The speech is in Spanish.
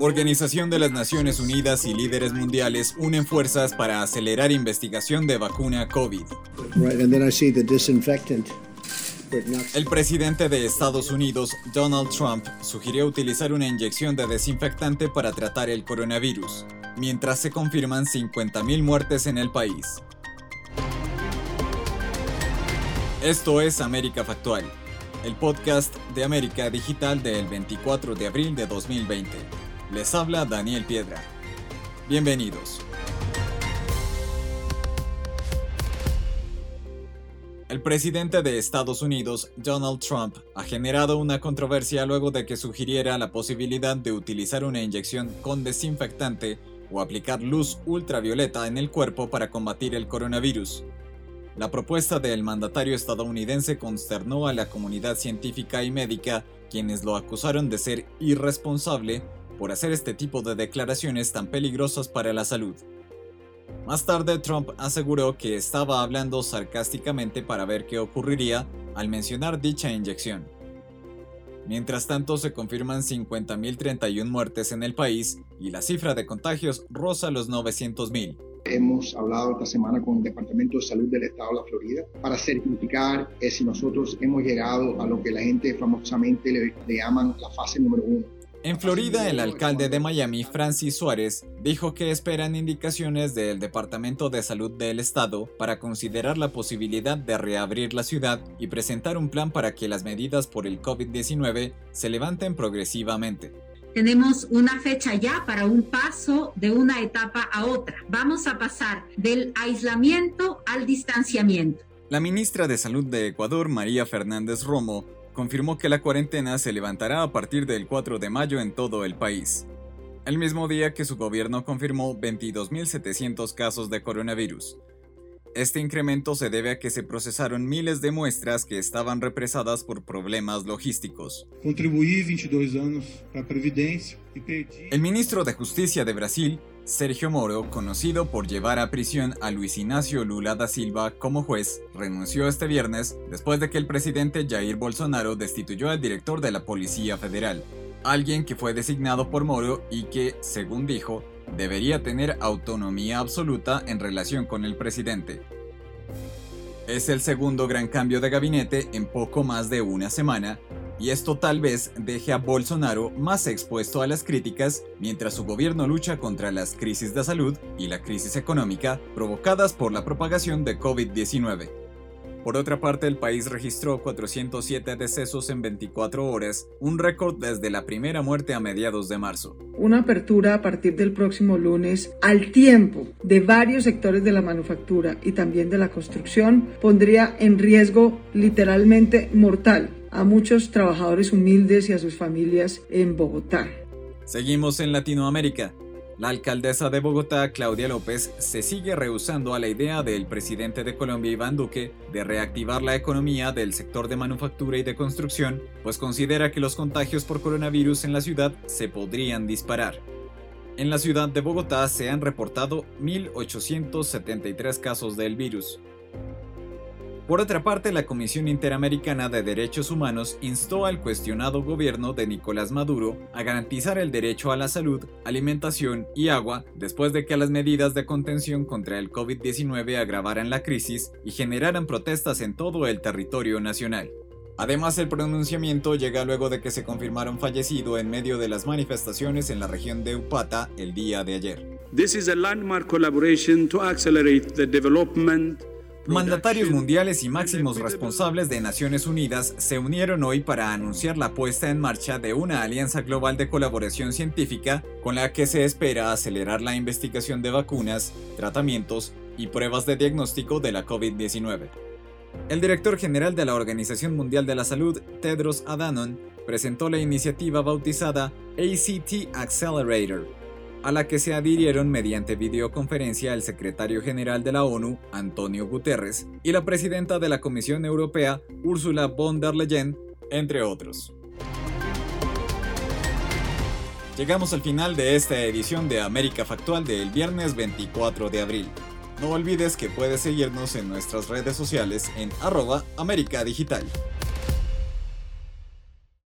Organización de las Naciones Unidas y líderes mundiales unen fuerzas para acelerar investigación de vacuna COVID. El presidente de Estados Unidos, Donald Trump, sugirió utilizar una inyección de desinfectante para tratar el coronavirus, mientras se confirman 50.000 muertes en el país. Esto es América Factual el podcast de América Digital del 24 de abril de 2020. Les habla Daniel Piedra. Bienvenidos. El presidente de Estados Unidos, Donald Trump, ha generado una controversia luego de que sugiriera la posibilidad de utilizar una inyección con desinfectante o aplicar luz ultravioleta en el cuerpo para combatir el coronavirus. La propuesta del mandatario estadounidense consternó a la comunidad científica y médica, quienes lo acusaron de ser irresponsable por hacer este tipo de declaraciones tan peligrosas para la salud. Más tarde, Trump aseguró que estaba hablando sarcásticamente para ver qué ocurriría al mencionar dicha inyección. Mientras tanto, se confirman 50.031 muertes en el país y la cifra de contagios roza los 900.000. Hemos hablado esta semana con el Departamento de Salud del Estado de la Florida para certificar eh, si nosotros hemos llegado a lo que la gente famosamente le, le llaman la fase número uno. En Florida, el alcalde de Miami, Francis Suárez, dijo que esperan indicaciones del Departamento de Salud del Estado para considerar la posibilidad de reabrir la ciudad y presentar un plan para que las medidas por el COVID-19 se levanten progresivamente. Tenemos una fecha ya para un paso de una etapa a otra. Vamos a pasar del aislamiento al distanciamiento. La ministra de Salud de Ecuador, María Fernández Romo, confirmó que la cuarentena se levantará a partir del 4 de mayo en todo el país, el mismo día que su gobierno confirmó 22.700 casos de coronavirus, este incremento se debe a que se procesaron miles de muestras que estaban represadas por problemas logísticos. Contribuí 22 años para Previdencia y El ministro de Justicia de Brasil, Sergio Moro, conocido por llevar a prisión a Luis Ignacio Lula da Silva como juez, renunció este viernes después de que el presidente Jair Bolsonaro destituyó al director de la Policía Federal, alguien que fue designado por Moro y que, según dijo, debería tener autonomía absoluta en relación con el presidente. Es el segundo gran cambio de gabinete en poco más de una semana, y esto tal vez deje a Bolsonaro más expuesto a las críticas mientras su gobierno lucha contra las crisis de salud y la crisis económica provocadas por la propagación de COVID-19. Por otra parte, el país registró 407 decesos en 24 horas, un récord desde la primera muerte a mediados de marzo. Una apertura a partir del próximo lunes al tiempo de varios sectores de la manufactura y también de la construcción pondría en riesgo literalmente mortal a muchos trabajadores humildes y a sus familias en Bogotá. Seguimos en Latinoamérica. La alcaldesa de Bogotá, Claudia López, se sigue rehusando a la idea del presidente de Colombia, Iván Duque, de reactivar la economía del sector de manufactura y de construcción, pues considera que los contagios por coronavirus en la ciudad se podrían disparar. En la ciudad de Bogotá se han reportado 1.873 casos del virus, por otra parte, la Comisión Interamericana de Derechos Humanos instó al cuestionado gobierno de Nicolás Maduro a garantizar el derecho a la salud, alimentación y agua después de que las medidas de contención contra el COVID-19 agravaran la crisis y generaran protestas en todo el territorio nacional. Además, el pronunciamiento llega luego de que se confirmaron fallecido en medio de las manifestaciones en la región de Upata el día de ayer. Mandatarios mundiales y máximos responsables de Naciones Unidas se unieron hoy para anunciar la puesta en marcha de una alianza global de colaboración científica con la que se espera acelerar la investigación de vacunas, tratamientos y pruebas de diagnóstico de la COVID-19. El director general de la Organización Mundial de la Salud, Tedros Adhanom, presentó la iniciativa bautizada ACT Accelerator, a la que se adhirieron mediante videoconferencia el secretario general de la ONU, Antonio Guterres, y la presidenta de la Comisión Europea, Ursula von der Leyen, entre otros. Llegamos al final de esta edición de América Factual del viernes 24 de abril. No olvides que puedes seguirnos en nuestras redes sociales en arroba América Digital.